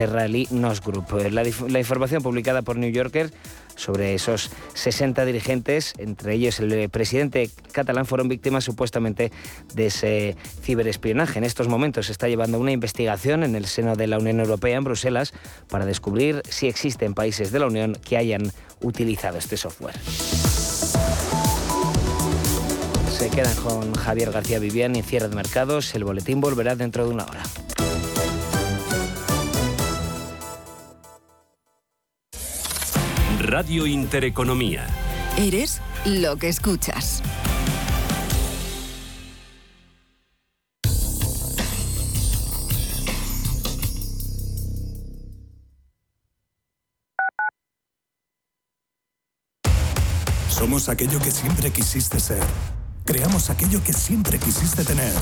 israelí Nos Group. La, la, información publicada por New Yorker sobre esos 60 dirigentes, entre ellos el presidente catalán, fueron víctimas supuestamente de ese ciberespionaje. En estos momentos se está llevando una investigación en el seno de la Unión Europea en Bruselas para descubrir si existen países de la Unión que hayan utilizado este software. Se quedan con Javier García Vivian y cierre de mercados. El boletín volverá dentro de una hora. Radio Intereconomía. Eres lo que escuchas. Somos aquello que siempre quisiste ser. Creamos aquello que siempre quisiste tener.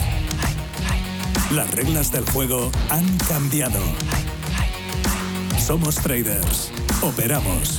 Las reglas del juego han cambiado. Somos traders. Operamos.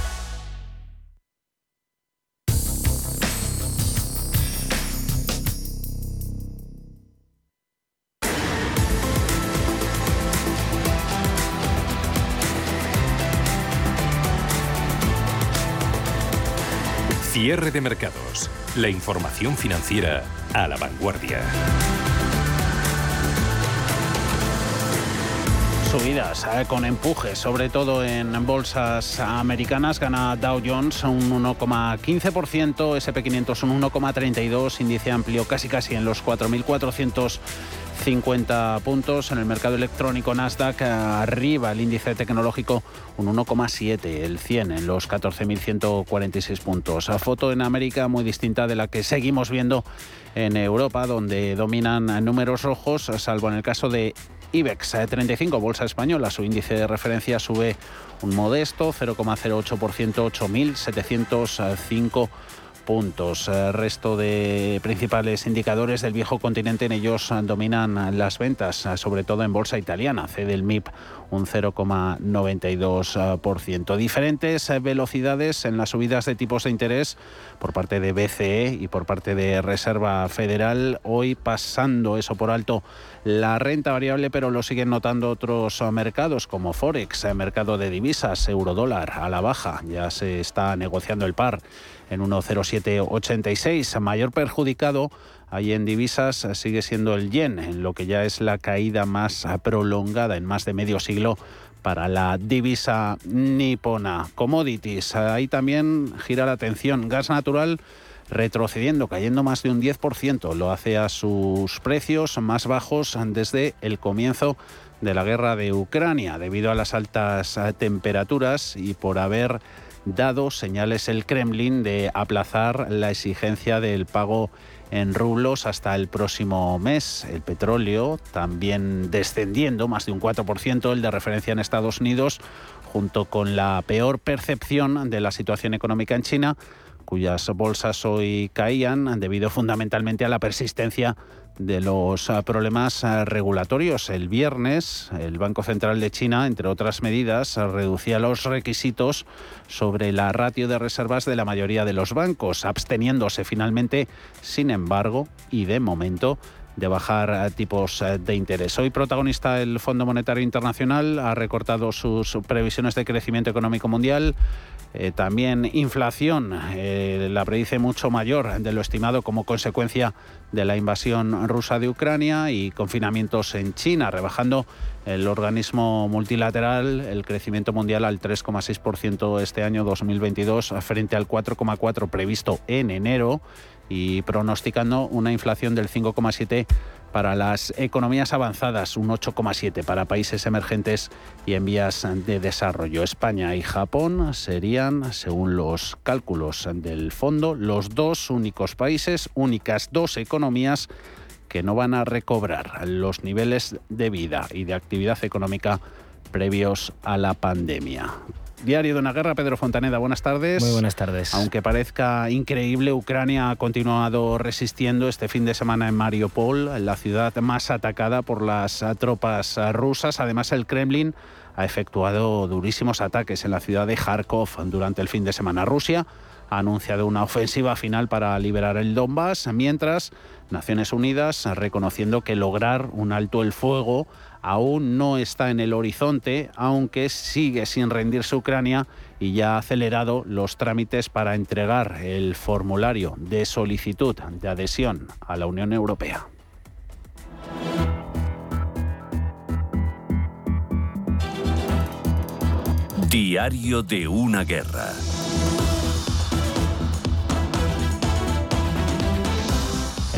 Cierre de mercados. La información financiera a la vanguardia. Subidas eh, con empuje, sobre todo en bolsas americanas. Gana Dow Jones un 1,15%, SP500 un 1,32%, índice amplio casi casi en los 4.400 50 puntos. En el mercado electrónico Nasdaq arriba el índice tecnológico un 1,7, el 100 en los 14.146 puntos. A foto en América muy distinta de la que seguimos viendo en Europa, donde dominan números rojos, salvo en el caso de IBEX 35, Bolsa Española. Su índice de referencia sube un modesto 0,08%, 8.705 puntos. Eh, resto de principales indicadores del viejo continente en ellos dominan las ventas, sobre todo en bolsa italiana. Cede el MIP un 0,92%. Diferentes velocidades en las subidas de tipos de interés por parte de BCE y por parte de Reserva Federal. Hoy pasando eso por alto la renta variable, pero lo siguen notando otros mercados como Forex, mercado de divisas, eurodólar a la baja. Ya se está negociando el par en 1,0786. Mayor perjudicado ahí en divisas sigue siendo el yen, en lo que ya es la caída más prolongada en más de medio siglo para la divisa nipona. Commodities, ahí también gira la atención. Gas natural retrocediendo, cayendo más de un 10%. Lo hace a sus precios más bajos desde el comienzo de la guerra de Ucrania, debido a las altas temperaturas y por haber dado señales el Kremlin de aplazar la exigencia del pago en rublos hasta el próximo mes. El petróleo también descendiendo más de un 4%, el de referencia en Estados Unidos, junto con la peor percepción de la situación económica en China, cuyas bolsas hoy caían debido fundamentalmente a la persistencia de los ah, problemas ah, regulatorios. El viernes, el Banco Central de China, entre otras medidas, reducía los requisitos sobre la ratio de reservas de la mayoría de los bancos, absteniéndose finalmente, sin embargo, y de momento, de bajar ah, tipos de interés. Hoy protagonista el Fondo Monetario Internacional ha recortado sus previsiones de crecimiento económico mundial eh, también inflación, eh, la predice mucho mayor de lo estimado como consecuencia de la invasión rusa de Ucrania y confinamientos en China, rebajando el organismo multilateral el crecimiento mundial al 3,6% este año 2022 frente al 4,4% previsto en enero y pronosticando una inflación del 5,7% para las economías avanzadas, un 8,7 para países emergentes y en vías de desarrollo. España y Japón serían, según los cálculos del fondo, los dos únicos países, únicas dos economías que no van a recobrar los niveles de vida y de actividad económica previos a la pandemia. Diario de una guerra, Pedro Fontaneda, buenas tardes. Muy buenas tardes. Aunque parezca increíble, Ucrania ha continuado resistiendo este fin de semana en Mariupol, la ciudad más atacada por las tropas rusas. Además, el Kremlin ha efectuado durísimos ataques en la ciudad de Kharkov durante el fin de semana. Rusia ha anunciado una ofensiva final para liberar el Donbass, mientras Naciones Unidas reconociendo que lograr un alto el fuego aún no está en el horizonte, aunque sigue sin rendirse Ucrania y ya ha acelerado los trámites para entregar el formulario de solicitud de adhesión a la Unión Europea. Diario de una guerra.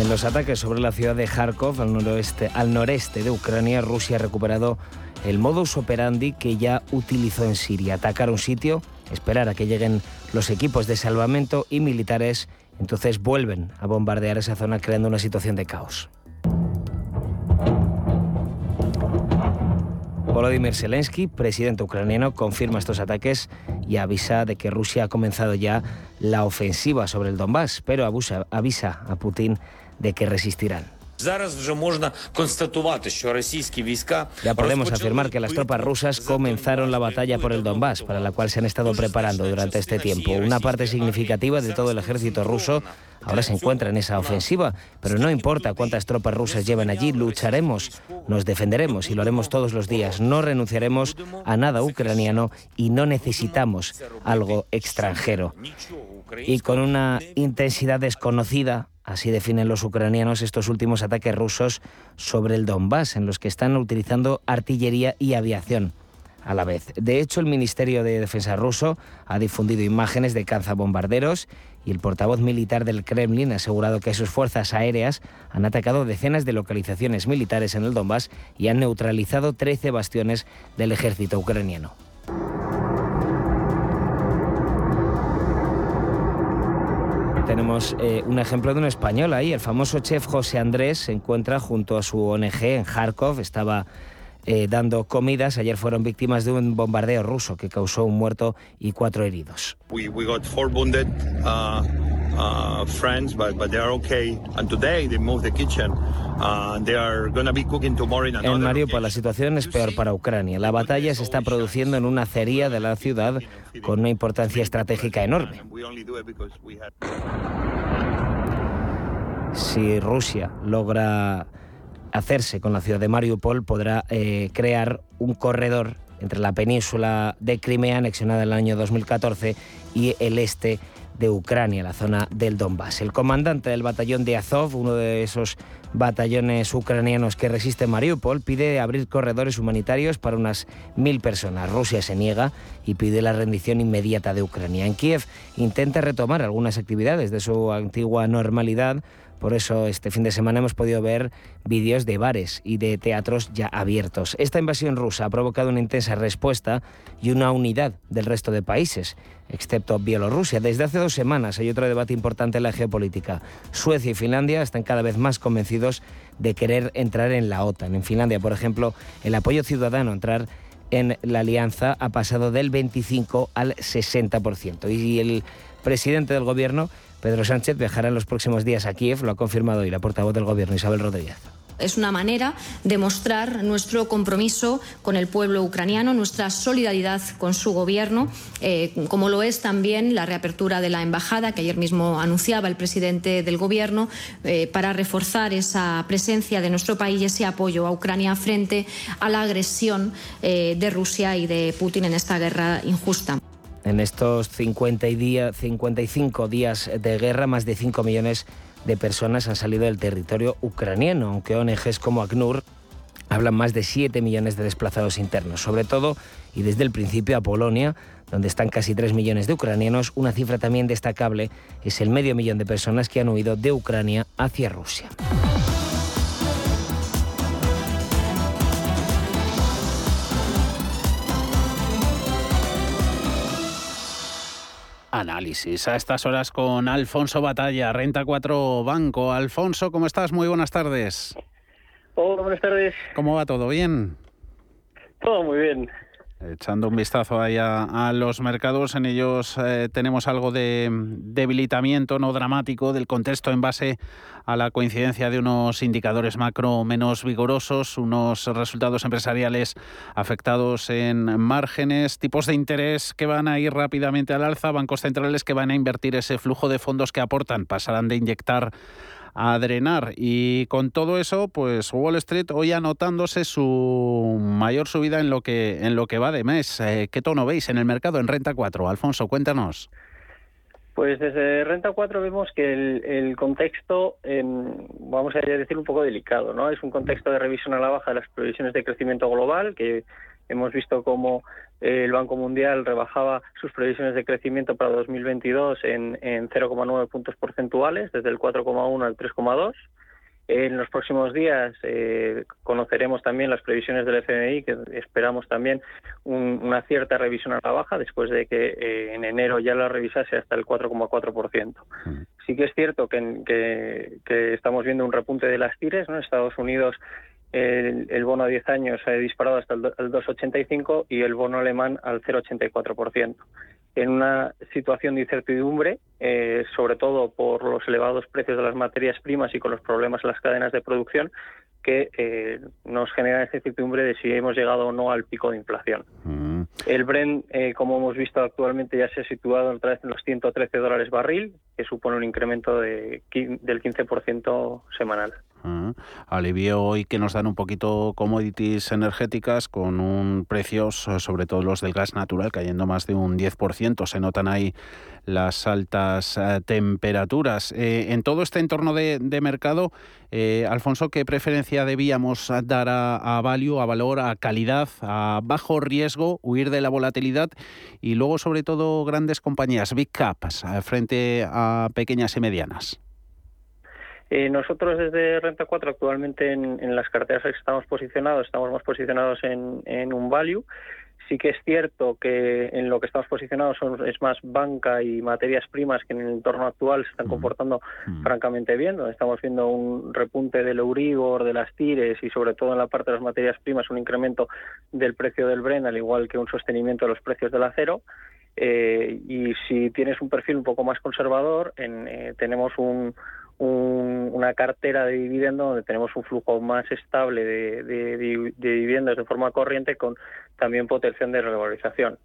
En los ataques sobre la ciudad de Kharkov, al, noroeste, al noreste de Ucrania, Rusia ha recuperado el modus operandi que ya utilizó en Siria. Atacar un sitio, esperar a que lleguen los equipos de salvamento y militares, entonces vuelven a bombardear esa zona creando una situación de caos. Volodymyr Zelensky, presidente ucraniano, confirma estos ataques y avisa de que Rusia ha comenzado ya la ofensiva sobre el Donbass, pero avisa a Putin de que resistirán. Ya podemos afirmar que las tropas rusas comenzaron la batalla por el Donbass, para la cual se han estado preparando durante este tiempo. Una parte significativa de todo el ejército ruso ahora se encuentra en esa ofensiva, pero no importa cuántas tropas rusas lleven allí, lucharemos, nos defenderemos y lo haremos todos los días. No renunciaremos a nada ucraniano y no necesitamos algo extranjero. Y con una intensidad desconocida, Así definen los ucranianos estos últimos ataques rusos sobre el Donbass, en los que están utilizando artillería y aviación a la vez. De hecho, el Ministerio de Defensa ruso ha difundido imágenes de cazabombarderos y el portavoz militar del Kremlin ha asegurado que sus fuerzas aéreas han atacado decenas de localizaciones militares en el Donbass y han neutralizado 13 bastiones del ejército ucraniano. Tenemos eh, un ejemplo de un español ahí. El famoso chef José Andrés se encuentra junto a su ONG en Kharkov. Estaba eh, dando comidas. Ayer fueron víctimas de un bombardeo ruso que causó un muerto y cuatro heridos. Uh, uh, friends, but, but they are okay. And today they moved the kitchen. Uh, they are going to be cooking tomorrow in another En Mariupol la situación es peor para Ucrania. La batalla se está produciendo en una acería de la ciudad con una importancia estratégica enorme. Si Rusia logra hacerse con la ciudad de Mariupol podrá eh, crear un corredor entre la península de Crimea, anexionada en el año 2014, y el este de Ucrania, la zona del Donbass. El comandante del batallón de Azov, uno de esos batallones ucranianos que resisten Mariupol, pide abrir corredores humanitarios para unas mil personas. Rusia se niega y pide la rendición inmediata de Ucrania. En Kiev intenta retomar algunas actividades de su antigua normalidad Por eso este fin de semana hemos podido ver vídeos de bares y de teatros ya abiertos. Esta invasión rusa ha provocado una intensa respuesta y una unidad del resto de países, excepto Bielorrusia. Desde hace dos semanas hay otro debate importante en la geopolítica. Suecia y Finlandia están cada vez más convencidos de querer entrar en la OTAN. En Finlandia, por ejemplo, el apoyo ciudadano a entrar en la alianza ha pasado del 25 al 60%. Y el presidente del gobierno, Pedro Sánchez, viajará en los próximos días a Kiev, lo ha confirmado hoy la portavoz del gobierno, Isabel Rodríguez. Es una manera de mostrar nuestro compromiso con el pueblo ucraniano, nuestra solidaridad con su gobierno, eh, como lo es también la reapertura de la embajada que ayer mismo anunciaba el presidente del gobierno eh, para reforzar esa presencia de nuestro país y ese apoyo a Ucrania frente a la agresión eh, de Rusia y de Putin en esta guerra injusta. En estos 50 55 días de guerra, más de 5 millones de personas han salido del territorio ucraniano, aunque ONGs como ACNUR hablan más de 7 millones de desplazados internos, sobre todo y desde el principio a Polonia, donde están casi 3 millones de ucranianos. Una cifra también destacable es el medio millón de personas que han huido de Ucrania hacia Rusia. Análisis a estas horas con Alfonso Batalla, Renta 4 Banco. Alfonso, ¿cómo estás? Muy buenas tardes. Hola, buenas tardes. ¿Cómo va todo? ¿Bien? Todo muy bien. Echando un vistazo ahí a, los mercados, en ellos eh, tenemos algo de debilitamiento no dramático del contexto en base a la coincidencia de unos indicadores macro menos vigorosos, unos resultados empresariales afectados en márgenes, tipos de interés que van a ir rápidamente al alza, bancos centrales que van a invertir ese flujo de fondos que aportan, pasarán de inyectar a drenar. Y con todo eso, pues Wall Street hoy anotándose su mayor subida en lo que, en lo que va de mes. Eh, ¿Qué tono veis en el mercado en renta 4? Alfonso, cuéntanos. Pues desde Renta 4 vemos que el, contexto, vamos a decir, un poco delicado, ¿no? Es un contexto de revisión a la baja de las previsiones de crecimiento global, que hemos visto cómo el Banco Mundial rebajaba sus previsiones de crecimiento para 2022 en, en 0,9 puntos porcentuales, desde el 4,1 al 3,2. En los próximos días eh, conoceremos también las previsiones del FMI, que esperamos también una cierta revisión a la baja, después de que eh, en enero ya la revisase hasta el 4,4%. Mm. Sí que es cierto que, que, estamos viendo un repunte de las tires. ¿no? Estados Unidos el, bono a 10 años se ha disparado hasta el 2,85 y el bono alemán al 0,84%. En una situación de incertidumbre, eh, sobre todo por los elevados precios de las materias primas y con los problemas en las cadenas de producción, que eh, nos genera incertidumbre de si hemos llegado o no al pico de inflación. Mm. El Brent, eh, como hemos visto actualmente, ya se ha situado otra vez en los 113 dólares barril, que supone un incremento de, del 15% semanal. Alivio hoy que nos dan un poquito commodities energéticas con un precio, sobre todo los del gas natural, cayendo más de un 10%. Se notan ahí las altas eh, temperaturas. Eh, en todo este entorno de, mercado, eh, Alfonso, ¿qué preferencia debíamos dar a, value, a valor, a calidad, a bajo riesgo, huir de la volatilidad y luego, sobre todo, grandes compañías, big caps, frente a pequeñas y medianas? Eh, nosotros desde Renta 4 actualmente en, las carteras que estamos posicionados, estamos más posicionados en, un value. Sí que es cierto que en lo que estamos posicionados son, es más banca y materias primas que en el entorno actual se están comportando francamente bien. Estamos viendo un repunte del Euribor, de las tires y sobre todo en la parte de las materias primas un incremento del precio del Bren, al igual que un sostenimiento de los precios del acero. Eh, y si tienes un perfil un poco más conservador, en, eh, tenemos un, una cartera de dividendos donde tenemos un flujo más estable de, de, dividendos de forma corriente con también potencial de revalorización.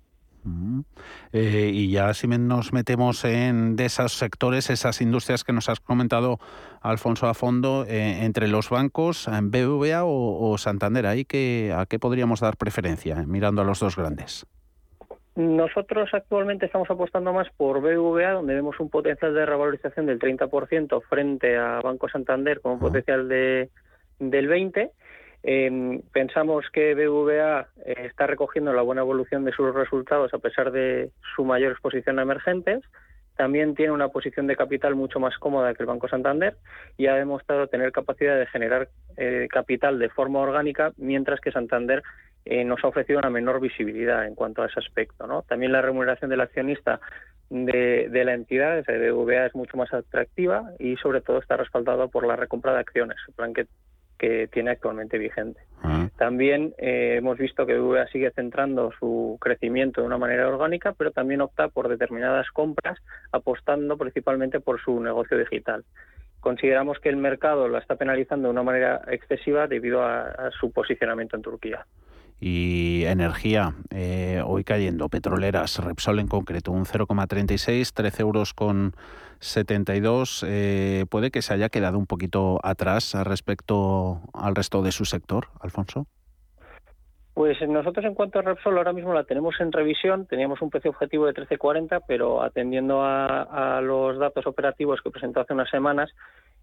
Eh, y ya si nos metemos en de esos sectores, esas industrias que nos has comentado, Alfonso, a fondo, eh, entre los bancos, BBVA o, o Santander, ¿ahí que, ¿a qué podríamos dar preferencia, mirando a los dos grandes? Nosotros actualmente estamos apostando más por BVA, donde vemos un potencial de revalorización del 30% frente a Banco Santander con un potencial de, del 20%. Em, pensamos que BVA eh, está recogiendo la buena evolución de sus resultados a pesar de su mayor exposición a emergentes. también tiene una posición de capital mucho más cómoda que el Banco Santander y ha demostrado tener capacidad de generar eh, capital de forma orgánica, mientras que Santander eh, nos ha ofrecido una menor visibilidad en cuanto a ese aspecto. ¿no? También la remuneración del accionista de, la entidad, de BVA, es mucho más atractiva y sobre todo está respaldado por la recompra de acciones, el plan que, que tiene actualmente vigente. Ah. También eh, hemos visto que BVA sigue centrando su crecimiento de una manera orgánica, pero también opta por determinadas compras, apostando principalmente por su negocio digital. Consideramos que el mercado la está penalizando de una manera excesiva debido a su posicionamiento en Turquía y energía eh, hoy cayendo, petroleras, Repsol en concreto, un 0,36, 13 euros con 72, eh, puede que se haya quedado un poquito atrás respecto al resto de su sector, Alfonso. Pues nosotros en cuanto a Repsol ahora mismo la tenemos en revisión, teníamos un precio objetivo de 13.40, pero atendiendo a, los datos operativos que presentó hace unas semanas,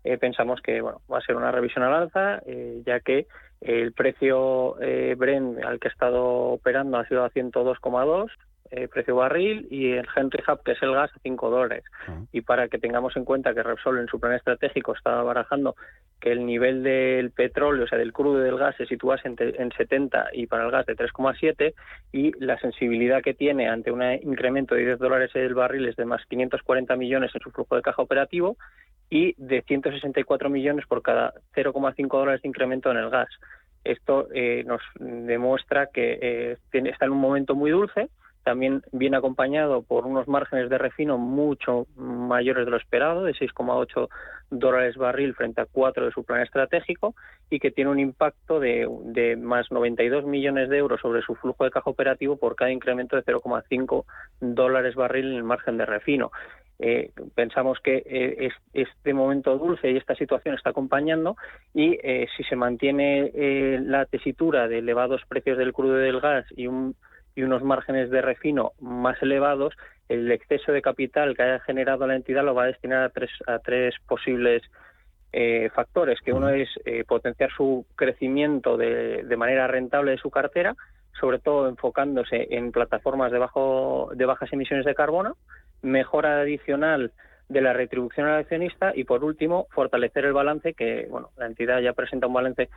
eh, pensamos que bueno, va a ser una revisión al alza, ya que el precio eh, Brent al que ha estado operando ha sido a 102,2 eh, precio barril y el Henry Hub, que es el gas, a 5 dólares. Ah. Y para que tengamos en cuenta que Repsol en su plan estratégico estaba barajando que el nivel del petróleo, o sea, del crudo y del gas, se situase en, en 70 y para el gas de 3,7 y la sensibilidad que tiene ante un incremento de 10 dólares el barril es de más 540 millones en su flujo de caja operativo y de 164 millones por cada 0,5 dólares de incremento en el gas. Esto eh, nos demuestra que eh, está en un momento muy dulce, también viene acompañado por unos márgenes de refino mucho mayores de lo esperado, de 6,8 dólares barril frente a 4 de su plan estratégico, y que tiene un impacto de, de, más 92 millones de euros sobre su flujo de caja operativo por cada incremento de 0,5 dólares barril en el margen de refino. Eh, pensamos que eh, este momento dulce y esta situación está acompañando y eh, si se mantiene la tesitura de elevados precios del crudo y del gas y, unos márgenes de refino más elevados, el exceso de capital que haya generado la entidad lo va a destinar a tres, a tres posibles factores, que uno es potenciar su crecimiento de, de manera rentable de su cartera, sobre todo enfocándose en plataformas de, bajo, de bajas emisiones de carbono, mejora adicional de la retribución al accionista y, por último, fortalecer el balance, que bueno, la entidad ya presenta un balance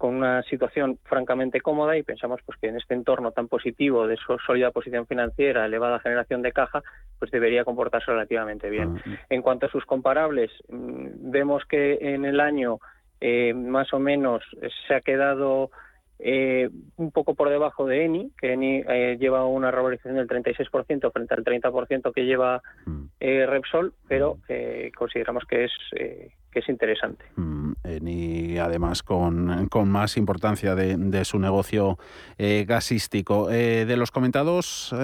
con una situación francamente cómoda y pensamos pues que en este entorno tan positivo de su sólida posición financiera, elevada generación de caja, pues debería comportarse relativamente bien. Ah, en cuanto a sus comparables, mm, vemos que en el año eh, más o menos se ha quedado eh, un poco por debajo de Eni, que Eni eh, lleva una revalorización del 36% frente al 30% que lleva mm. eh, Repsol, pero mm. consideramos que es que es interesante. Mm, Eni, además, con, con, más importancia de, su negocio gasístico. de los comentados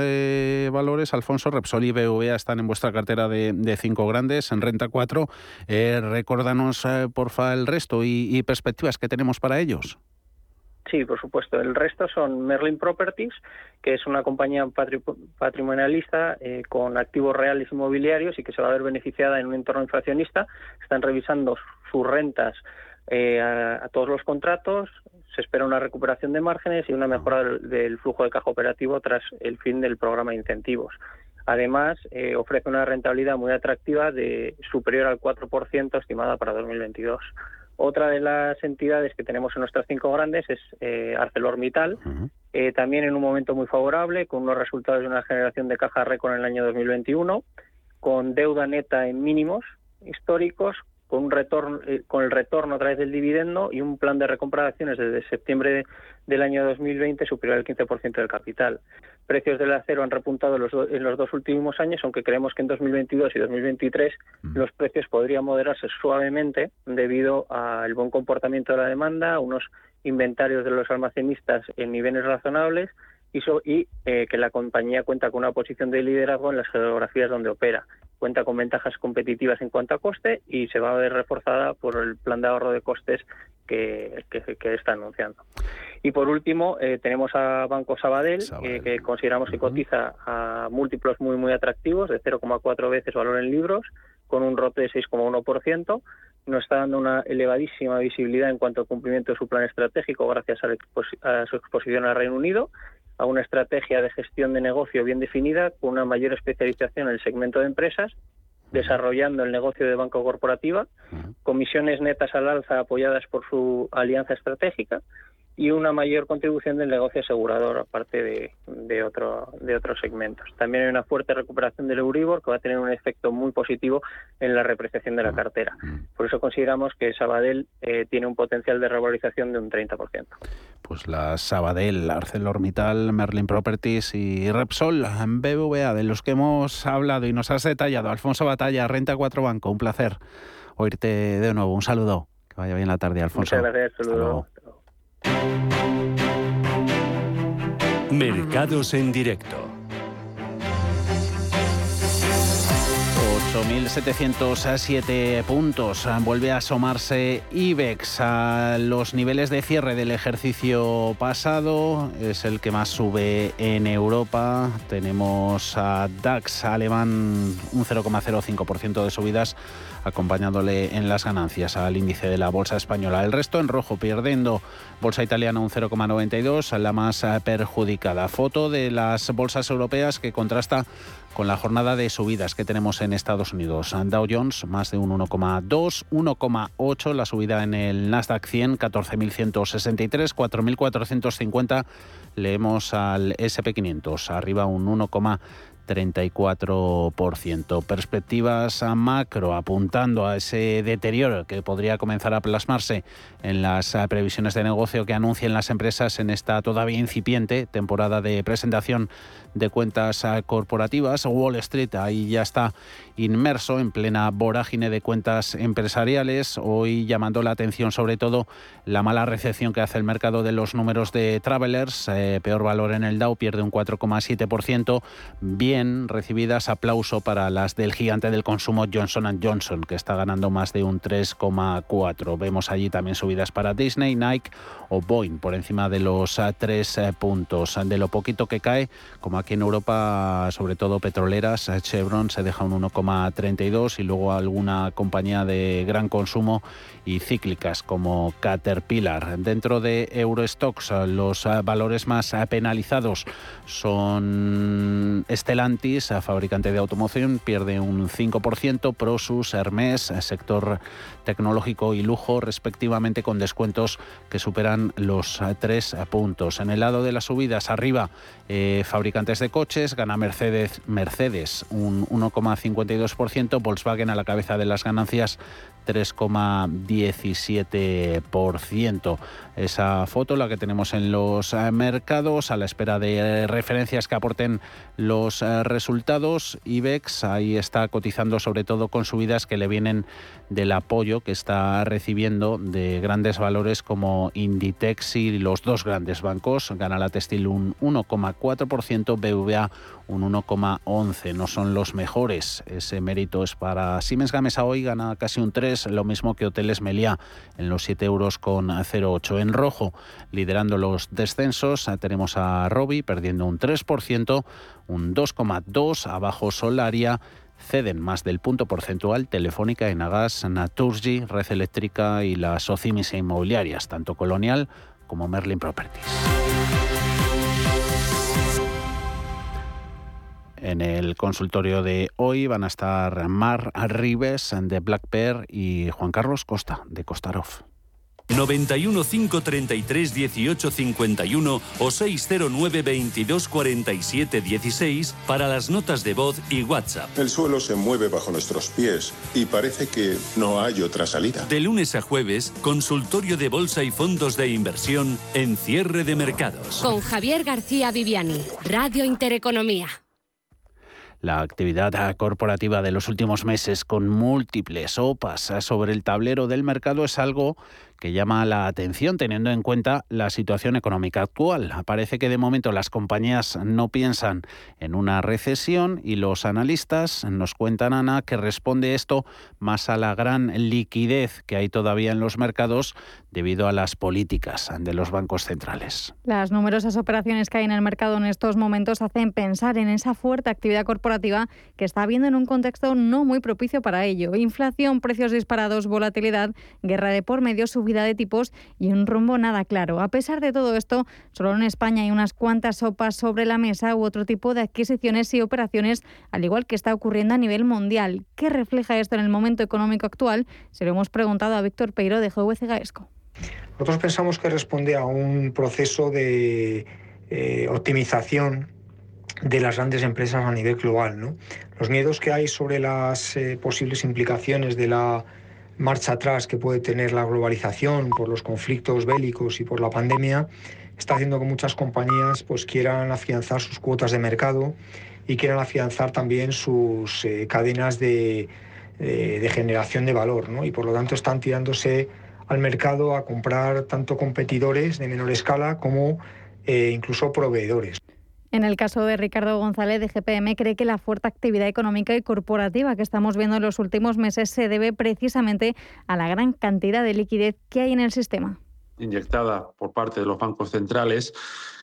valores, Alfonso, Repsol y BVA están en vuestra cartera de, cinco grandes, en renta 4. recórdanos, porfa, el resto y perspectivas que tenemos para ellos. Sí, por supuesto. El resto son Merlin Properties, que es una compañía patrimonialista eh, con activos reales inmobiliarios y que se va a ver beneficiada en un entorno inflacionista. Están revisando sus rentas eh, a, todos los contratos. Se espera una recuperación de márgenes y una mejora del, flujo de caja operativo tras el fin del programa de incentivos. Además, eh, ofrece una rentabilidad muy atractiva de superior al 4% estimada para 2022. Otra de las entidades que tenemos en nuestras cinco grandes es eh, ArcelorMittal, eh, también en un momento muy favorable, con unos resultados de una generación de caja récord en el año 2021, con deuda neta en mínimos históricos, con un retorno, eh, con el retorno a través del dividendo y un plan de recompra de acciones desde septiembre del año 2020 superior al 15% del capital. Precios del acero han repuntado en los dos últimos años, aunque creemos que en 2022 y 2023 mm. los precios podrían moderarse suavemente debido al buen comportamiento de la demanda, unos inventarios de los almacenistas en niveles razonables y, y eh, que la compañía cuenta con una posición de liderazgo en las geografías donde opera cuenta con ventajas competitivas en cuanto a coste y se va a ver reforzada por el plan de ahorro de costes que, que, está anunciando. Y por último, eh, tenemos a Banco Sabadell, que consideramos que cotiza a múltiplos muy, muy atractivos, de 0,4 veces valor en libros, con un rote de 6,1%. Nos está dando una elevadísima visibilidad en cuanto al cumplimiento de su plan estratégico gracias a, su exposición al Reino Unido a una estrategia de gestión de negocio bien definida, con una mayor especialización en el segmento de empresas, desarrollando el negocio de banco corporativa, comisiones netas al alza apoyadas por su alianza estratégica y una mayor contribución del negocio asegurador, aparte de, de, otro, de otros segmentos. También hay una fuerte recuperación del Euribor que va a tener un efecto muy positivo en la repreciación de la cartera. Por eso consideramos que Sabadell eh, tiene un potencial de revalorización de un 30%. Pues la Sabadell, ArcelorMittal, Merlin Properties y Repsol, BBVA, de los que hemos hablado y nos has detallado. Alfonso Batalla, Renta 4 Banco, un placer oírte de nuevo. Un saludo. Que vaya bien la tarde, Alfonso. Muchas gracias. Saludo. Mercados en directo. 8.707 puntos. Vuelve a asomarse IBEX a los niveles de cierre del ejercicio pasado. Es el que más sube en Europa. Tenemos a DAX alemán un 0,05% de subidas acompañándole en las ganancias al índice de la bolsa española. El resto en rojo, perdiendo bolsa italiana un 0,92, la más perjudicada. Foto de las bolsas europeas que contrasta con la jornada de subidas que tenemos en Estados Unidos. Dow Jones más de un 1,2, 1,8 la subida en el Nasdaq 100, 14.163, 4.450 leemos al SP500, arriba un 1, 34%. Perspectivas a macro apuntando a ese deterioro que podría comenzar a plasmarse en las previsiones de negocio que anuncien las empresas en esta todavía incipiente temporada de presentación de cuentas corporativas. Wall Street ahí ya está inmerso en plena vorágine de cuentas empresariales, hoy llamando la atención sobre todo la mala recepción que hace el mercado de los números de Travelers, eh, peor valor en el Dow, pierde un 4,7%, bien recibidas, aplauso para las del gigante del consumo Johnson Johnson, que está ganando más de un 3,4%. Vemos allí también subidas para Disney, Nike o Boeing por encima de los 3 eh, puntos. De lo poquito que cae, como aquí en Europa, sobre todo petroleras, Chevron se deja un 1, 32 y luego alguna compañía de gran consumo y cíclicas como Caterpillar. Dentro de Eurostocks los eh, valores más eh, penalizados son Stellantis, eh, fabricante de automoción, pierde un 5%, Prosus, Hermes, sector tecnológico y lujo, respectivamente con descuentos que superan los 3 puntos. En el lado de las subidas, arriba, fabricantes de coches, gana Mercedes, Mercedes un 1,52%, Volkswagen a la cabeza de las ganancias 3,17%. Esa foto, la que tenemos en los eh, mercados, a la espera de referencias que aporten los eh, resultados. IBEX ahí está cotizando sobre todo con subidas que le vienen del apoyo que está recibiendo de grandes valores como Inditex y los dos grandes bancos. Gana la Textil un 1,4%, BVA un 1,11. No son los mejores. Ese mérito es para Siemens Gamesa hoy, gana casi un 3, lo mismo que Hoteles Meliá en los 7 euros con 0,8. En rojo, liderando los descensos, tenemos a Robi perdiendo un 3%, un 2,2 abajo Solaria ceden más del punto porcentual Telefónica, Enagas, Naturgy, Red Eléctrica y las Socimis inmobiliarias, tanto Colonial como Merlin Properties. En el consultorio de hoy van a estar Mar Arribes de Black Bear y Juan Carlos Costa de Costarov. 91 533 18 51 o 609 22 47 16 para las notas de voz y WhatsApp. El suelo se mueve bajo nuestros pies y parece que no hay otra salida. De lunes a jueves, consultorio de bolsa y fondos de inversión en cierre de mercados. Con Javier García Viviani, Radio Intereconomía. La actividad corporativa de los últimos meses con múltiples OPAs sobre el tablero del mercado es algo que llama la atención teniendo en cuenta la situación económica actual. Parece que de momento las compañías no piensan en una recesión y los analistas nos cuentan, Ana, que responde esto más a la gran liquidez que hay todavía en los mercados debido a las políticas de los bancos centrales. Las numerosas operaciones que hay en el mercado en estos momentos hacen pensar en esa fuerte actividad corporativa que está viendo en un contexto no muy propicio para ello. Inflación, precios disparados, volatilidad, guerra de por medio, subida de tipos y un rumbo nada claro. A pesar de todo esto, solo en España hay unas cuantas sopas sobre la mesa u otro tipo de adquisiciones y operaciones, al igual que está ocurriendo a nivel mundial. ¿Qué refleja esto en el momento económico actual? Se lo hemos preguntado a Víctor Peiro de GVC Gaesco. Nosotros pensamos que responde a un proceso de eh, optimización de las grandes empresas a nivel global. Los miedos que hay sobre las eh, posibles implicaciones de la marcha atrás que puede tener la globalización por los conflictos bélicos y por la pandemia está haciendo que muchas compañías pues, quieran afianzar sus cuotas de mercado y quieran afianzar también sus eh, cadenas de, de, generación de valor. ¿no? Y por lo tanto están tirándose al mercado a comprar tanto competidores de menor escala como eh, incluso proveedores. En el caso de Ricardo González de GPM, cree que la fuerte actividad económica y corporativa que estamos viendo en los últimos meses se debe precisamente a la gran cantidad de liquidez que hay en el sistema. Inyectada por parte de los bancos centrales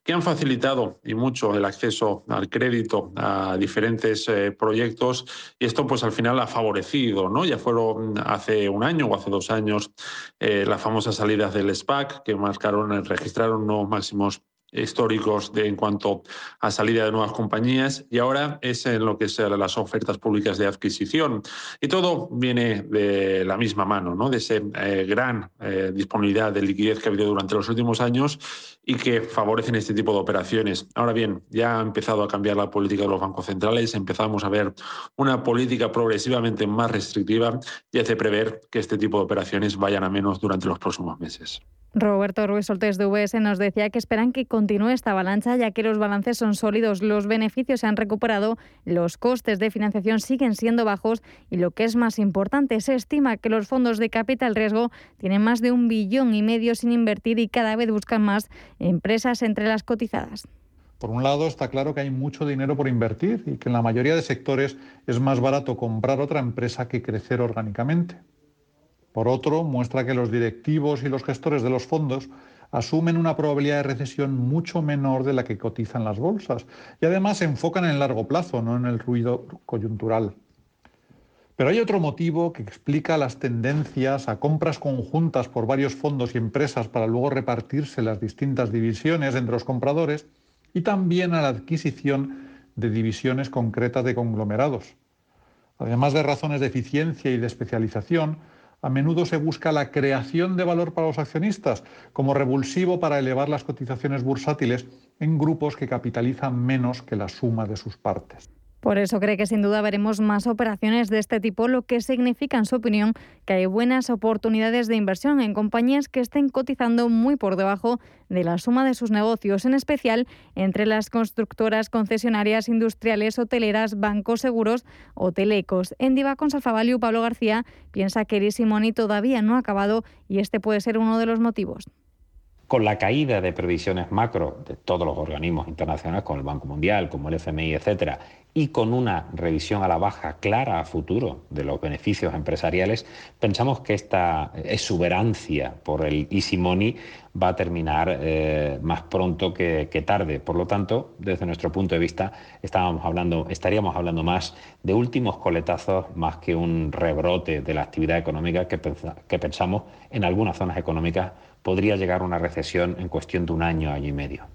que han facilitado y mucho el acceso al crédito a diferentes eh, proyectos y esto pues al final ha favorecido, ¿no? Ya fueron hace un año o hace dos años eh, las famosas salidas del SPAC que marcaron, registraron nuevos máximos históricos de, en cuanto a salida de nuevas compañías y ahora es en lo que son las ofertas públicas de adquisición. Y todo viene de la misma mano, ¿no? de esa eh, gran eh, disponibilidad de liquidez que ha habido durante los últimos años y que favorecen este tipo de operaciones. Ahora bien, ya ha empezado a cambiar la política de los bancos centrales, empezamos a ver una política progresivamente más restrictiva y hace prever que este tipo de operaciones vayan a menos durante los próximos meses. Roberto Ruiz Soltés de UBS nos decía que esperan que continúe esta avalancha ya que los balances son sólidos, los beneficios se han recuperado, los costes de financiación siguen siendo bajos y lo que es más importante, se estima que los fondos de capital riesgo tienen más de un billón y medio sin invertir y cada vez buscan más empresas entre las cotizadas. Por un lado, está claro que hay mucho dinero por invertir y que en la mayoría de sectores es más barato comprar otra empresa que crecer orgánicamente. Por otro, muestra que los directivos y los gestores de los fondos asumen una probabilidad de recesión mucho menor de la que cotizan las bolsas y además se enfocan en el largo plazo, no en el ruido coyuntural. Pero hay otro motivo que explica las tendencias a compras conjuntas por varios fondos y empresas para luego repartirse las distintas divisiones entre los compradores y también a la adquisición de divisiones concretas de conglomerados. Además de razones de eficiencia y de especialización, a menudo se busca la creación de valor para los accionistas como revulsivo para elevar las cotizaciones bursátiles en grupos que capitalizan menos que la suma de sus partes. Por eso cree que sin duda veremos más operaciones de este tipo, lo que significa, en su opinión, que hay buenas oportunidades de inversión en compañías que estén cotizando muy por debajo de la suma de sus negocios, en especial entre las constructoras, concesionarias industriales, hoteleras, bancos, seguros o telecos. En Diva con Pablo García piensa que Simoni todavía no ha acabado y este puede ser uno de los motivos con la caída de previsiones macro de todos los organismos internacionales, como el Banco Mundial, como el FMI, etcétera, y con una revisión a la baja clara a futuro de los beneficios empresariales, pensamos que esta exuberancia por el easy money va a terminar eh, más pronto que, tarde. Por lo tanto, desde nuestro punto de vista, estábamos hablando, estaríamos hablando más de últimos coletazos más que un rebrote de la actividad económica que, que pensamos en algunas zonas económicas podría llegar una recesión en cuestión de un año, año y medio.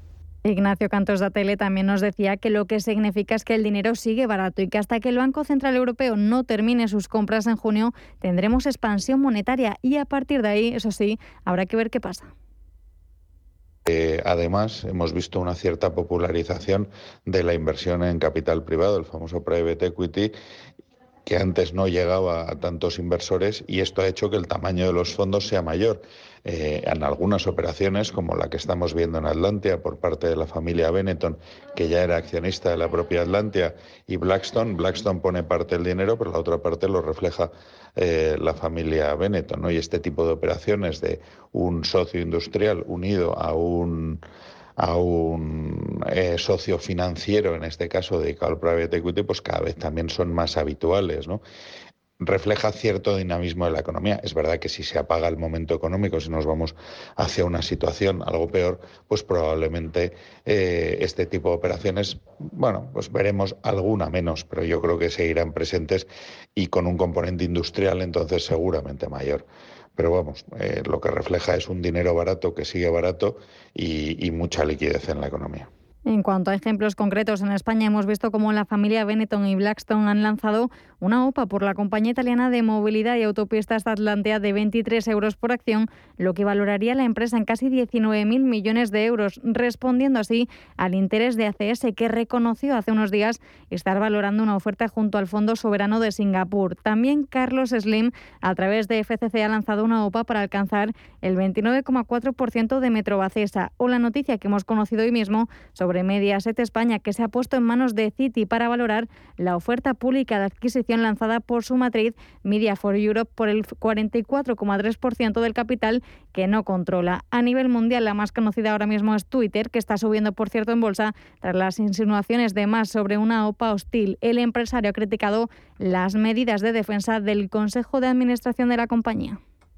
Ignacio Cantos da Tele también nos decía que lo que significa es que el dinero sigue barato y que hasta que el Banco Central Europeo no termine sus compras en junio tendremos expansión monetaria y a partir de ahí, eso sí, habrá que ver qué pasa. Eh, además, hemos visto una cierta popularización de la inversión en capital privado, el famoso private equity, que antes no llegaba a tantos inversores y esto ha hecho que el tamaño de los fondos sea mayor. Eh, en algunas operaciones, como la que estamos viendo en Atlantia por parte de la familia Benetton, que ya era accionista de la propia Atlantia, y Blackstone, Blackstone pone parte del dinero, pero la otra parte lo refleja eh, la familia Benetton. Y este tipo de operaciones de un socio industrial unido a un a un eh, socio financiero, en este caso dedicado al private equity, pues cada vez también son más habituales. Refleja cierto dinamismo de la economía. Es verdad que si se apaga el momento económico, si nos vamos hacia una situación algo peor, pues probablemente eh, este tipo de operaciones, bueno, pues veremos alguna menos, pero yo creo que seguirán presentes y con un componente industrial entonces seguramente mayor. Pero vamos, eh, lo que refleja es un dinero barato que sigue barato y mucha liquidez en la economía. En cuanto a ejemplos concretos, en España hemos visto cómo la familia Benetton y Blackstone han lanzado una OPA por la compañía italiana de movilidad y autopistas Atlantea de 23 euros por acción, lo que valoraría la empresa en casi 19.000 millones de euros, respondiendo así al interés de ACS, que reconoció hace unos días estar valorando una oferta junto al Fondo Soberano de Singapur. También Carlos Slim, a través de FCC, ha lanzado una OPA para alcanzar el 29,4% de Metrobacesa, o la noticia que hemos conocido hoy mismo sobre Mediaset España, que se ha puesto en manos de Citi para valorar la oferta pública de adquisición lanzada por su matriz Media for Europe por el 44,3% del capital que no controla. A nivel mundial, la más conocida ahora mismo es Twitter, que está subiendo, por cierto, en bolsa tras las insinuaciones de más sobre una OPA hostil. El empresario ha criticado las medidas de defensa del Consejo de Administración de la compañía.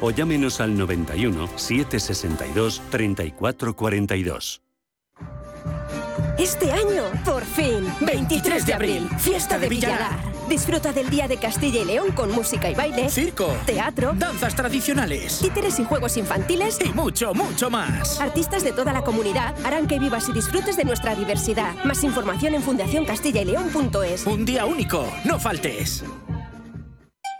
o llámenos al 91 762 3442. Este año, por fin, 23 de abril, fiesta de Villalar. Disfruta del Día de Castilla y León con música y baile, circo, teatro, danzas tradicionales, títeres y juegos infantiles y mucho, mucho más. Artistas de toda la comunidad harán que vivas y disfrutes de nuestra diversidad. Más información en fundacioncastillaeleón.es. Un día único, no faltes.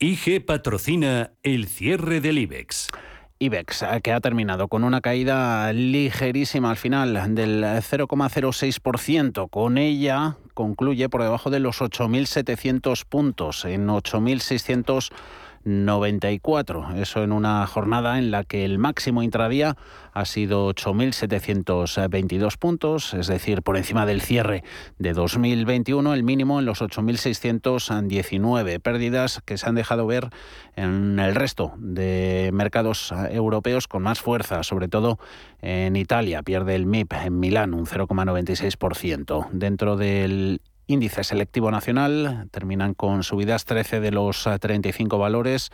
IG patrocina el cierre del IBEX. IBEX, eh, que ha terminado con una caída ligerísima al final del 0,06%. Con ella concluye por debajo de los 8.700 puntos, en 8.600 94. Eso en una jornada en la que el máximo intradía ha sido 8.722 puntos, es decir, por encima del cierre de 2021, el mínimo en los 8.619. Pérdidas que se han dejado ver en el resto de mercados europeos con más fuerza, sobre todo en Italia. Pierde el MIP en Milán un 0,96%. Dentro del índice selectivo nacional. Terminan con subidas 13 de los 35 eh, valores.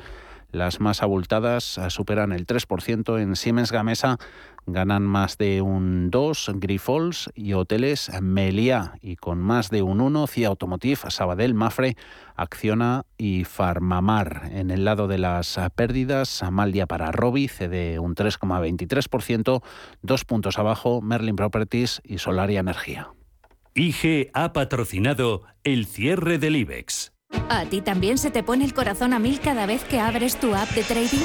Las más abultadas eh, superan el 3%. En Siemens Gamesa ganan más de un 2, Grifols y Hoteles Meliá y con más de un 1, CIA Automotive, Sabadell, Mafre, Acciona y Farmamar. En el lado de las eh, pérdidas, mal día para Robi, cede un 3,23%, dos puntos abajo, Merlin Properties y Solaria Energía. IG ha patrocinado el cierre del IBEX. ¿A ti también se te pone el corazón a mil cada vez que abres tu app de trading?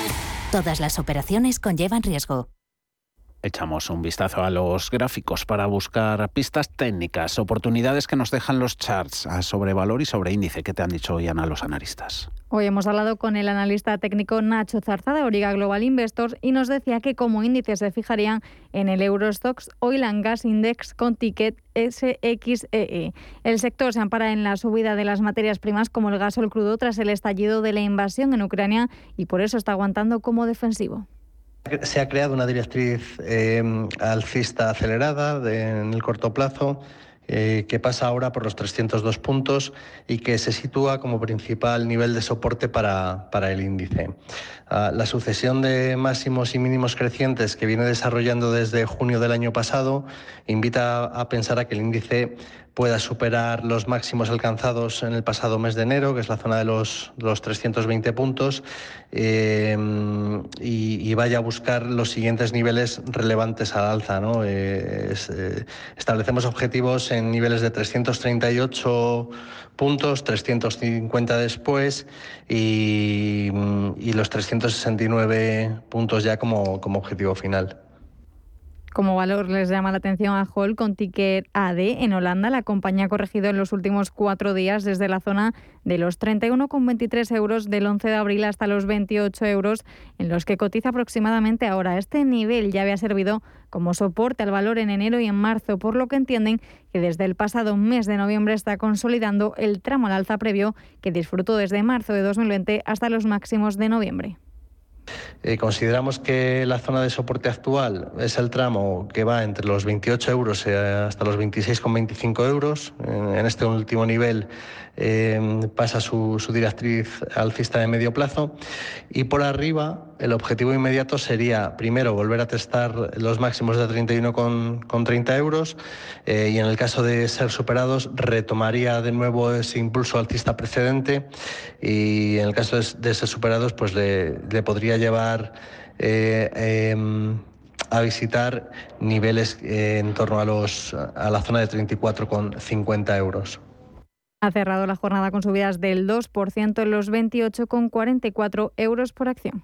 Todas las operaciones conllevan riesgo. Echamos un vistazo a los gráficos para buscar pistas técnicas, oportunidades que nos dejan los charts sobre valor y sobre índice. ¿Qué te han dicho hoy, Ana, los analistas? Hoy hemos hablado con el analista técnico Nacho Zarza de Origa Global Investors y nos decía que como índice se fijarían en el Eurostox Oil and Gas Index con ticket SXEE. El sector se ampara en la subida de las materias primas como el gas o el crudo tras el estallido de la invasión en Ucrania y por eso está aguantando como defensivo. Se ha creado una directriz eh, alcista acelerada en el corto plazo eh, que pasa ahora por los 302 puntos y que se sitúa como principal nivel de soporte para, para el índice. Ah, la sucesión de máximos y mínimos crecientes que viene desarrollando desde junio del año pasado invita a pensar a que el índice pueda superar los máximos alcanzados en el pasado mes de enero, que es la zona de los, los 320 puntos, eh, y, vaya a buscar los siguientes niveles relevantes al alza. ¿no? Eh, eh, establecemos objetivos en niveles de 338 puntos, 350 después y, y los 369 puntos ya como objetivo final. Como valor les llama la atención a Hall con ticket AD en Holanda. La compañía ha corregido en los últimos cuatro días desde la zona de los 31,23 euros del 11 de abril hasta los 28 euros en los que cotiza aproximadamente ahora. Este nivel ya había servido como soporte al valor en enero y en marzo, por lo que entienden que desde el pasado mes de noviembre está consolidando el tramo al alza previo que disfrutó desde marzo de 2020 hasta los máximos de noviembre. Eh, consideramos que la zona de soporte actual es el tramo que va entre los 28 euros hasta los 26,25 euros. En, este último nivel eh, pasa su, su, directriz alcista de medio plazo. Y por arriba, el objetivo inmediato sería, primero, volver a testar los máximos de 31,30 con, euros eh, y en el caso de ser superados, retomaría de nuevo ese impulso alcista precedente y en el caso de, ser superados, pues le, le podría llevar eh, em, a visitar niveles eh, en torno a, los, a la zona de 34,50 euros. Ha cerrado la jornada con subidas del 2% en los 28,44 euros por acción.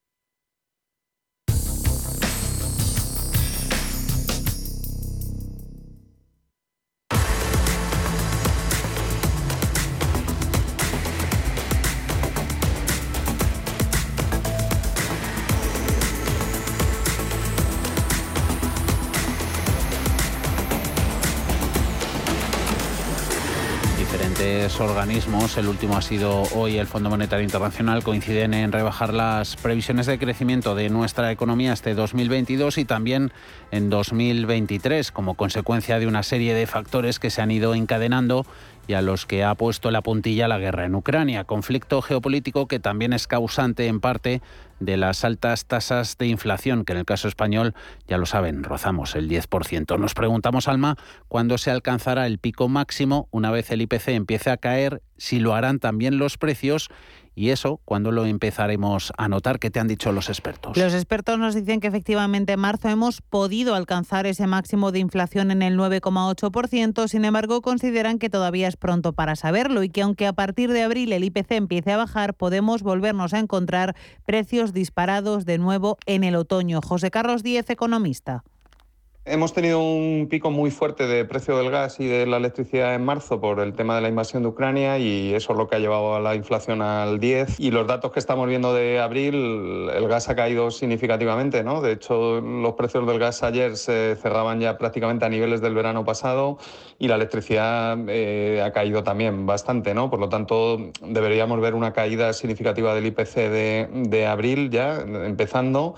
Organismos, el último ha sido hoy el Fondo Monetario Internacional, coinciden en rebajar las previsiones de crecimiento de nuestra economía este 2022 y también en 2023, como consecuencia de una serie de factores que se han ido encadenando y a los que ha puesto la puntilla la guerra en Ucrania, conflicto geopolítico que también es causante en parte de las altas tasas de inflación, que en el caso español, ya lo saben, rozamos el 10%. Nos preguntamos, Alma, cuándo se alcanzará el pico máximo una vez el IPC empiece a caer, si lo harán también los precios y eso, ¿cuándo lo empezaremos a notar? ¿Qué te han dicho los expertos? Los expertos nos dicen que efectivamente en marzo hemos podido alcanzar ese máximo de inflación en el 9,8%, sin embargo consideran que todavía es pronto para saberlo y que aunque a partir de abril el IPC empiece a bajar, podemos volvernos a encontrar precios disparados de nuevo en el otoño. José Carlos Díez, economista. Hemos tenido un pico muy fuerte de precio del gas y de la electricidad en marzo por el tema de la invasión de Ucrania y eso es lo que ha llevado a la inflación al 10. Y los datos que estamos viendo de abril, el gas ha caído significativamente, ¿no? De hecho, los precios del gas ayer se cerraban ya prácticamente a niveles del verano pasado y la electricidad eh, ha caído también bastante, ¿no? Por lo tanto, deberíamos ver una caída significativa del IPC de, de abril ya empezando.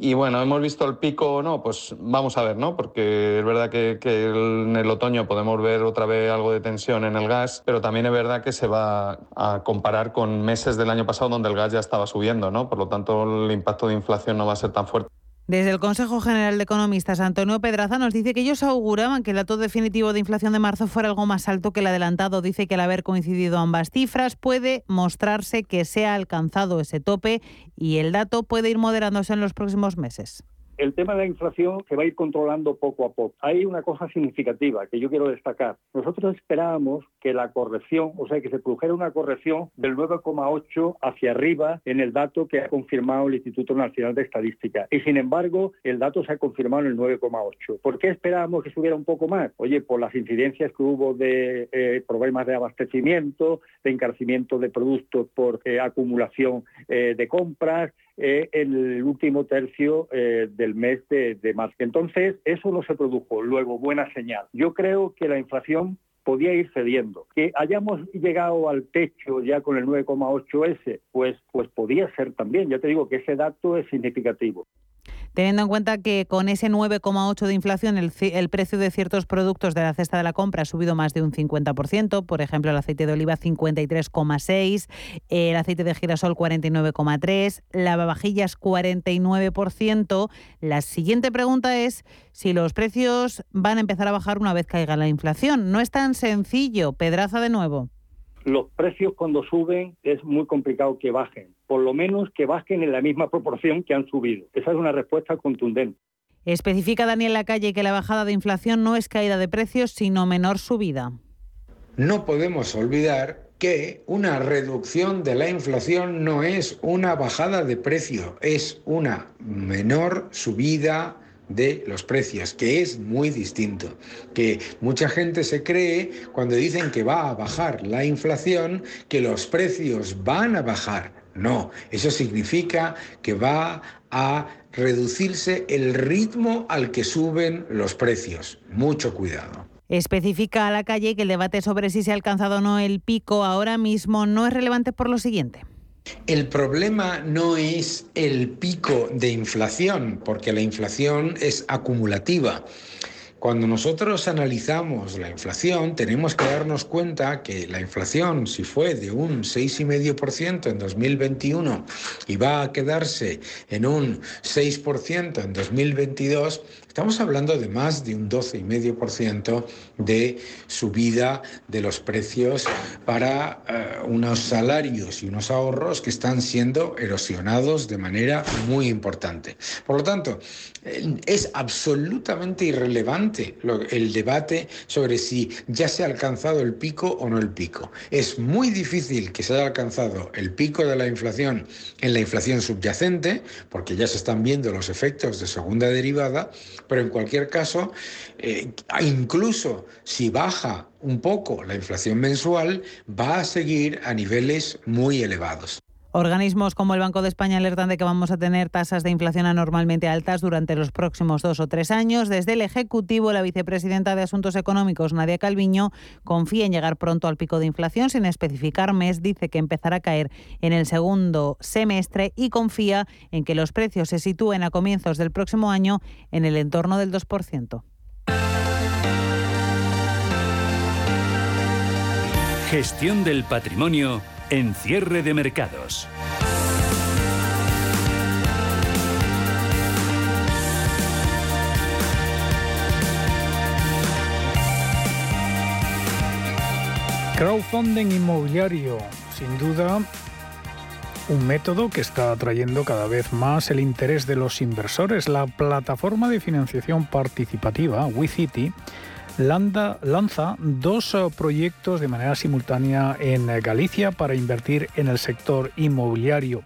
Y bueno, hemos visto el pico o no, pues vamos a ver, ¿no? Porque es verdad que, en el otoño podemos ver otra vez algo de tensión en el gas, pero también es verdad que se va a comparar con meses del año pasado donde el gas ya estaba subiendo, ¿no? Por lo tanto, el impacto de inflación no va a ser tan fuerte. Desde el Consejo General de Economistas, Antonio Pedraza nos dice que ellos auguraban que el dato definitivo de inflación de marzo fuera algo más alto que el adelantado. Dice que al haber coincidido ambas cifras puede mostrarse que se ha alcanzado ese tope y el dato puede ir moderándose en los próximos meses el tema de la inflación se va a ir controlando poco a poco. Hay una cosa significativa que yo quiero destacar. Nosotros esperábamos que la corrección, o sea, que se produjera una corrección del 9,8 hacia arriba en el dato que ha confirmado el Instituto Nacional de Estadística. Y sin embargo, el dato se ha confirmado en el 9,8. ¿Por qué esperábamos que subiera un poco más? Oye, por las incidencias que hubo de eh, problemas de abastecimiento, de encarecimiento de productos por eh, acumulación eh, de compras, en el último tercio del mes de, marzo. Entonces, eso no se produjo. Luego, buena señal. Yo creo que la inflación podía ir cediendo. Que hayamos llegado al techo ya con el 9,8S, pues, pues podía ser también. Ya te digo que ese dato es significativo. Teniendo en cuenta que con ese 9,8 de inflación el, precio de ciertos productos de la cesta de la compra ha subido más de un 50%, por ejemplo el aceite de oliva 53,6, el aceite de girasol 49,3, lavavajillas 49%. La siguiente pregunta es si los precios van a empezar a bajar una vez caiga la inflación. No es tan sencillo. Pedraza de nuevo los precios cuando suben es muy complicado que bajen, por lo menos que bajen en la misma proporción que han subido. Esa es una respuesta contundente. Especifica Daniel Lacalle que la bajada de inflación no es caída de precios, sino menor subida. No podemos olvidar que una reducción de la inflación no es una bajada de precio, es una menor subida de los precios, que es muy distinto. Que mucha gente se cree cuando dicen que va a bajar la inflación, que los precios van a bajar. No, eso significa que va a reducirse el ritmo al que suben los precios. Mucho cuidado. Especifica a la calle que el debate sobre si se ha alcanzado o no el pico ahora mismo no es relevante por lo siguiente. El problema no es el pico de inflación, porque la inflación es acumulativa. Cuando nosotros analizamos la inflación, tenemos que darnos cuenta que la inflación, si fue de un 6,5% en 2021 y va a quedarse en un 6% en 2022, Estamos hablando de más de un 12,5% de subida de los precios para eh, unos salarios y unos ahorros que están siendo erosionados de manera muy importante. Por lo tanto, es absolutamente irrelevante el debate sobre si ya se ha alcanzado el pico o no el pico. Es muy difícil que se haya alcanzado el pico de la inflación en la inflación subyacente, porque ya se están viendo los efectos de segunda derivada, pero en cualquier caso, eh, incluso si baja un poco la inflación mensual, va a seguir a niveles muy elevados. Organismos como el Banco de España alertan de que vamos a tener tasas de inflación anormalmente altas durante los próximos dos o tres años. Desde el Ejecutivo, la vicepresidenta de Asuntos Económicos, Nadia Calviño, confía en llegar pronto al pico de inflación sin especificar mes. Dice que empezará a caer en el segundo semestre y confía en que los precios se sitúen a comienzos del próximo año en el entorno del 2%. Gestión del patrimonio en cierre de mercados. Crowdfunding inmobiliario, sin duda, un método que está atrayendo cada vez más el interés de los inversores. La plataforma de financiación participativa, WeCity, lanza dos eh, proyectos de manera simultánea en Galicia para invertir en el sector inmobiliario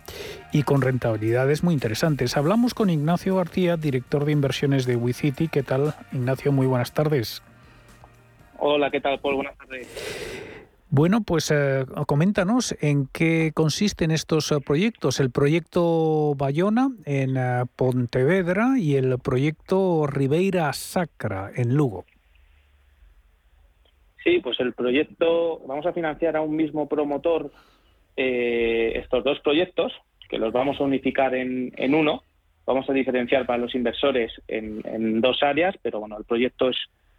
y con rentabilidades muy interesantes. Hablamos con Ignacio García, director de inversiones de WeCity. ¿Qué tal, Ignacio? Muy buenas tardes. Hola, ¿qué tal, Paul? Buenas tardes. Bueno, pues eh, coméntanos en qué consisten estos eh, proyectos. El proyecto Bayona en Pontevedra y el proyecto Ribeira Sacra en Lugo. Sí, pues el proyecto, vamos a financiar a un mismo promotor eh, estos dos proyectos, que los vamos a unificar en, uno. Vamos a diferenciar para los inversores en, dos áreas, pero bueno, el proyecto es,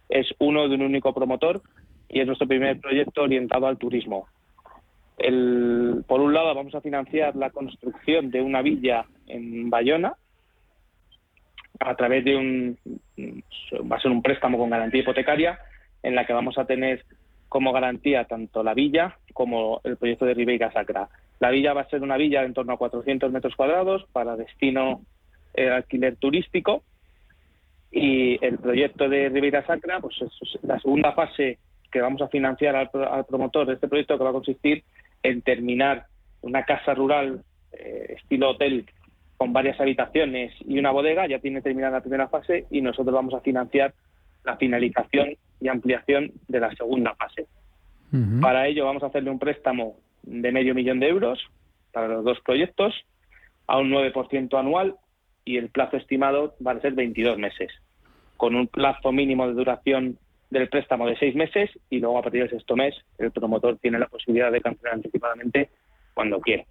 es uno de un único promotor y es nuestro primer proyecto orientado al turismo. El, por un lado, vamos a financiar la construcción de una villa en Bayona a través de un, va a ser un préstamo con garantía hipotecaria en la que vamos a tener como garantía tanto la villa como el proyecto de Ribeira Sacra. La villa va a ser una villa en torno a 400 metros cuadrados para destino eh, alquiler turístico y el proyecto de Ribeira Sacra, pues es la segunda fase que vamos a financiar al, promotor de este proyecto que va a consistir en terminar una casa rural eh, estilo hotel con varias habitaciones y una bodega, ya tiene terminada la primera fase y nosotros vamos a financiar la finalización y ampliación de la segunda fase. Para ello vamos a hacerle un préstamo de medio millón de euros para los dos proyectos a un 9% anual y el plazo estimado va a ser 22 meses, con un plazo mínimo de duración del préstamo de seis meses y luego a partir del sexto mes el promotor tiene la posibilidad de cancelar anticipadamente cuando quiera.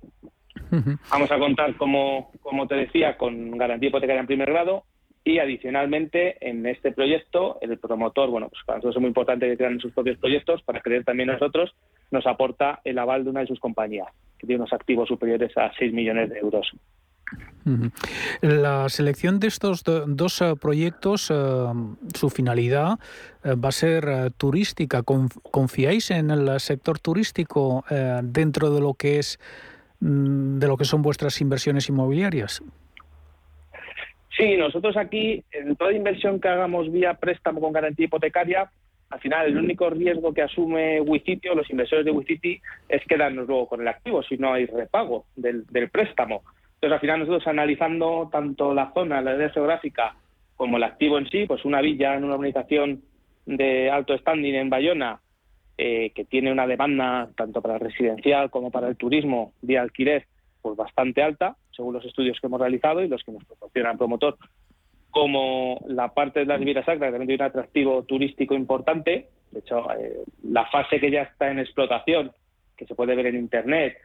Vamos a contar, como, como te decía, con garantía hipotecaria en primer grado, y adicionalmente, en este proyecto, el promotor, bueno, pues para nosotros es muy importante que crean sus propios proyectos, para creer también nosotros, nos aporta el aval de una de sus compañías, que tiene unos activos superiores a 6 millones de euros. La selección de estos dos eh, proyectos, eh, su finalidad eh, va a ser turística. ¿Confiáis en el sector turístico dentro de lo que es mm, de lo que son vuestras inversiones inmobiliarias? Sí, nosotros aquí, en toda inversión que hagamos vía préstamo con garantía hipotecaria, al final el único riesgo que asume Wicity o los inversores de Wicity es quedarnos luego con el activo si no hay repago del, préstamo. Entonces, al final nosotros analizando tanto la zona, la área geográfica, como el activo en sí, pues una villa en una organización de alto standing en Bayona, eh, que tiene una demanda tanto para el residencial como para el turismo de alquiler, pues bastante alta, según los estudios que hemos realizado y los que nos proporciona el promotor, como la parte de la Riviera Sacra, que también tiene un atractivo turístico importante. De hecho, eh, la fase que ya está en explotación, que se puede ver en Internet,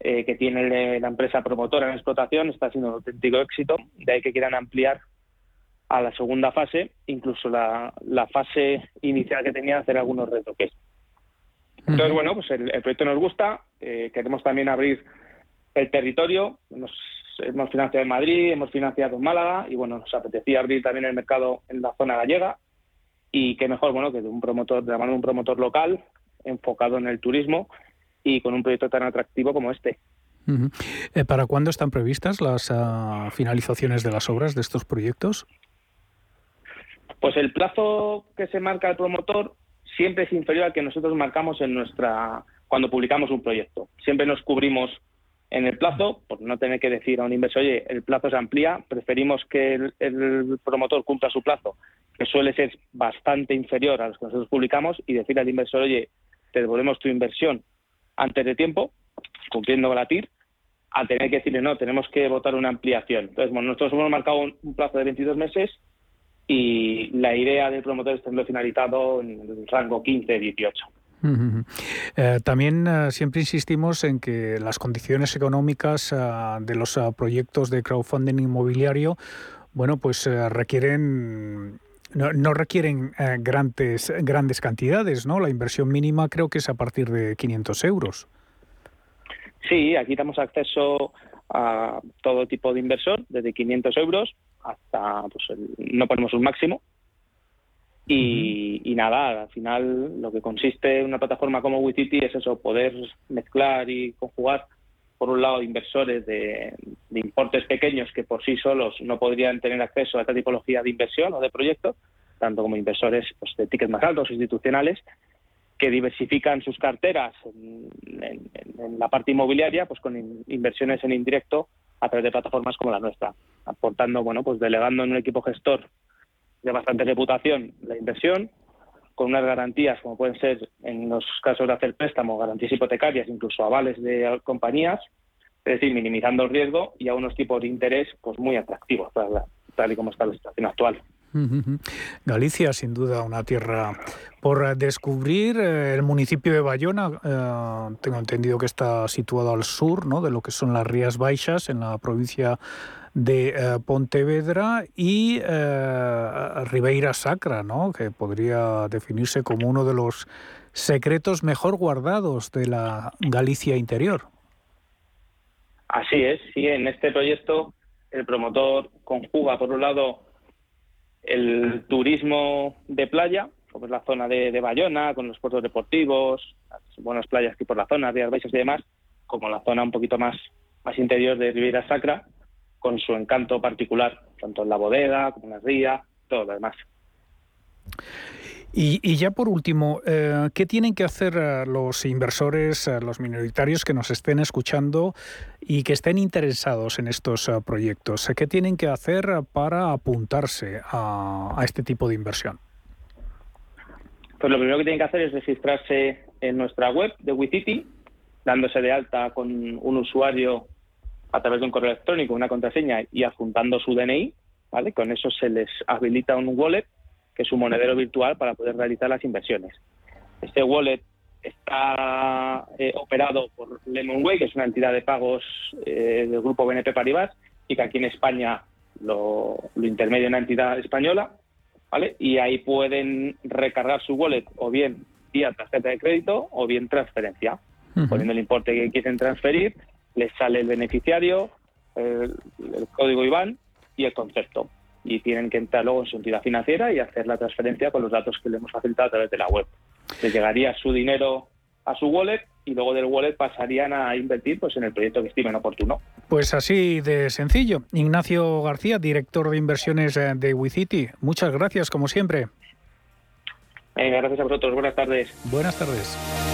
eh, que tiene la empresa promotora en explotación, está siendo un auténtico éxito. De ahí que quieran ampliar a la segunda fase, incluso la, fase inicial que tenía, hacer algunos retoques. Entonces, bueno, pues el, proyecto nos gusta. Eh, queremos también abrir el territorio. Nos hemos financiado en Madrid, hemos financiado en Málaga y bueno, nos apetecía abrir también el mercado en la zona gallega y qué mejor, bueno, que de un promotor, de la mano de un promotor local enfocado en el turismo y con un proyecto tan atractivo como este. Eh, ¿Para cuándo están previstas las ah, finalizaciones de las obras de estos proyectos? Pues el plazo que se marca el promotor siempre es inferior al que nosotros marcamos en nuestra cuando publicamos un proyecto. Siempre nos cubrimos en el plazo, por no tener que decir a un inversor, oye, el plazo se amplía, preferimos que el, promotor cumpla su plazo, que suele ser bastante inferior a los que nosotros publicamos, y decir al inversor, oye, te devolvemos tu inversión antes de tiempo, cumpliendo con la TIR, a tener que decirle, no, tenemos que votar una ampliación. Entonces, bueno, nosotros hemos marcado un, plazo de 22 meses y la idea del promotor es tenerlo finalizado en el rango 15-18. Eh, también eh, siempre insistimos en que las condiciones económicas eh, de los proyectos de crowdfunding inmobiliario, bueno, pues requieren no, requieren grandes grandes cantidades, ¿no? La inversión mínima creo que es a partir de 500 euros. Sí, aquí damos acceso a todo tipo de inversor, desde 500 euros hasta, pues, no ponemos un máximo, y, nada, al final lo que consiste en una plataforma como WeCity es eso, poder mezclar y conjugar, por un lado, inversores de, importes pequeños que por sí solos no podrían tener acceso a esta tipología de inversión o de proyectos, tanto como inversores pues, de tickets más altos, institucionales, que diversifican sus carteras en, la parte inmobiliaria pues con inversiones en indirecto a través de plataformas como la nuestra, aportando, bueno, pues delegando en un equipo gestor de bastante reputación la inversión, con unas garantías como pueden ser en los casos de hacer préstamos, garantías hipotecarias, incluso avales de compañías, es decir, minimizando el riesgo y a unos tipos de interés pues muy atractivos, tal y como está la situación actual. Galicia, sin duda, una tierra por descubrir. Eh, el municipio de Bayona, eh, tengo entendido que está situado al sur ¿no? de lo que son las Rías Baixas, en la provincia de eh, Pontevedra, y Ribeira Sacra, ¿no? que podría definirse como uno de los secretos mejor guardados de la Galicia interior. Así es, sí, en este proyecto el promotor conjuga, por un lado, el turismo de playa, como la zona de, Bayona, con los puertos deportivos, las buenas playas que por la zona, Rías Baixas y demás, como la zona un poquito más, más interior de Riviera Sacra, con su encanto particular, tanto en la bodega como en la ría, todo lo demás. Y, ya por último, eh, ¿qué tienen que hacer eh, los inversores, eh, los minoritarios que nos estén escuchando y que estén interesados en estos proyectos? ¿Qué tienen que hacer para apuntarse a, este tipo de inversión? Pues lo primero que tienen que hacer es registrarse en nuestra web de WeCity, dándose de alta con un usuario a través de un correo electrónico, una contraseña y adjuntando su DNI, ¿vale? Con eso se les habilita un wallet que es un monedero virtual para poder realizar las inversiones. Este wallet está eh, operado por Lemonway, que es una entidad de pagos eh, del grupo BNP Paribas, y que aquí en España lo, intermedia una entidad española, ¿vale? Y ahí pueden recargar su wallet o bien vía tarjeta de crédito o bien transferencia. Poniendo el importe que quieren transferir, les sale el beneficiario, el código IBAN y el concepto y tienen que entrar luego en su entidad financiera y hacer la transferencia con los datos que le hemos facilitado a través de la web. Les llegaría su dinero a su wallet y luego del wallet pasarían a invertir pues en el proyecto que estimen oportuno. Pues así de sencillo. Ignacio García, director de inversiones eh, de WeCity. Muchas gracias, como siempre. gracias a vosotros. Buenas tardes. Buenas tardes.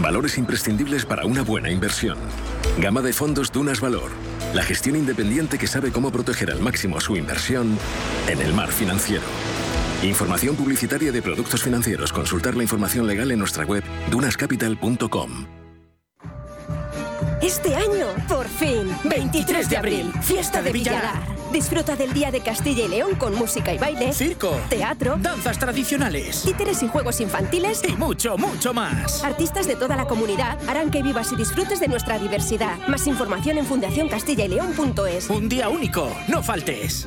Valores imprescindibles para una buena inversión. Gama de fondos Dunas Valor. La gestión independiente que sabe cómo proteger al máximo su inversión en el mar financiero. Información publicitaria de productos financieros. Consultar la información legal en nuestra web dunascapital.com. Este año, por fin, 23 de abril, fiesta de Villalar. Disfruta del Día de Castilla y León con música y baile, circo, teatro, danzas tradicionales, títeres y juegos infantiles y mucho, mucho más. Artistas de toda la comunidad harán que vivas y disfrutes de nuestra diversidad. Más información en fundacioncastillaileón.es. Un día único, no faltes.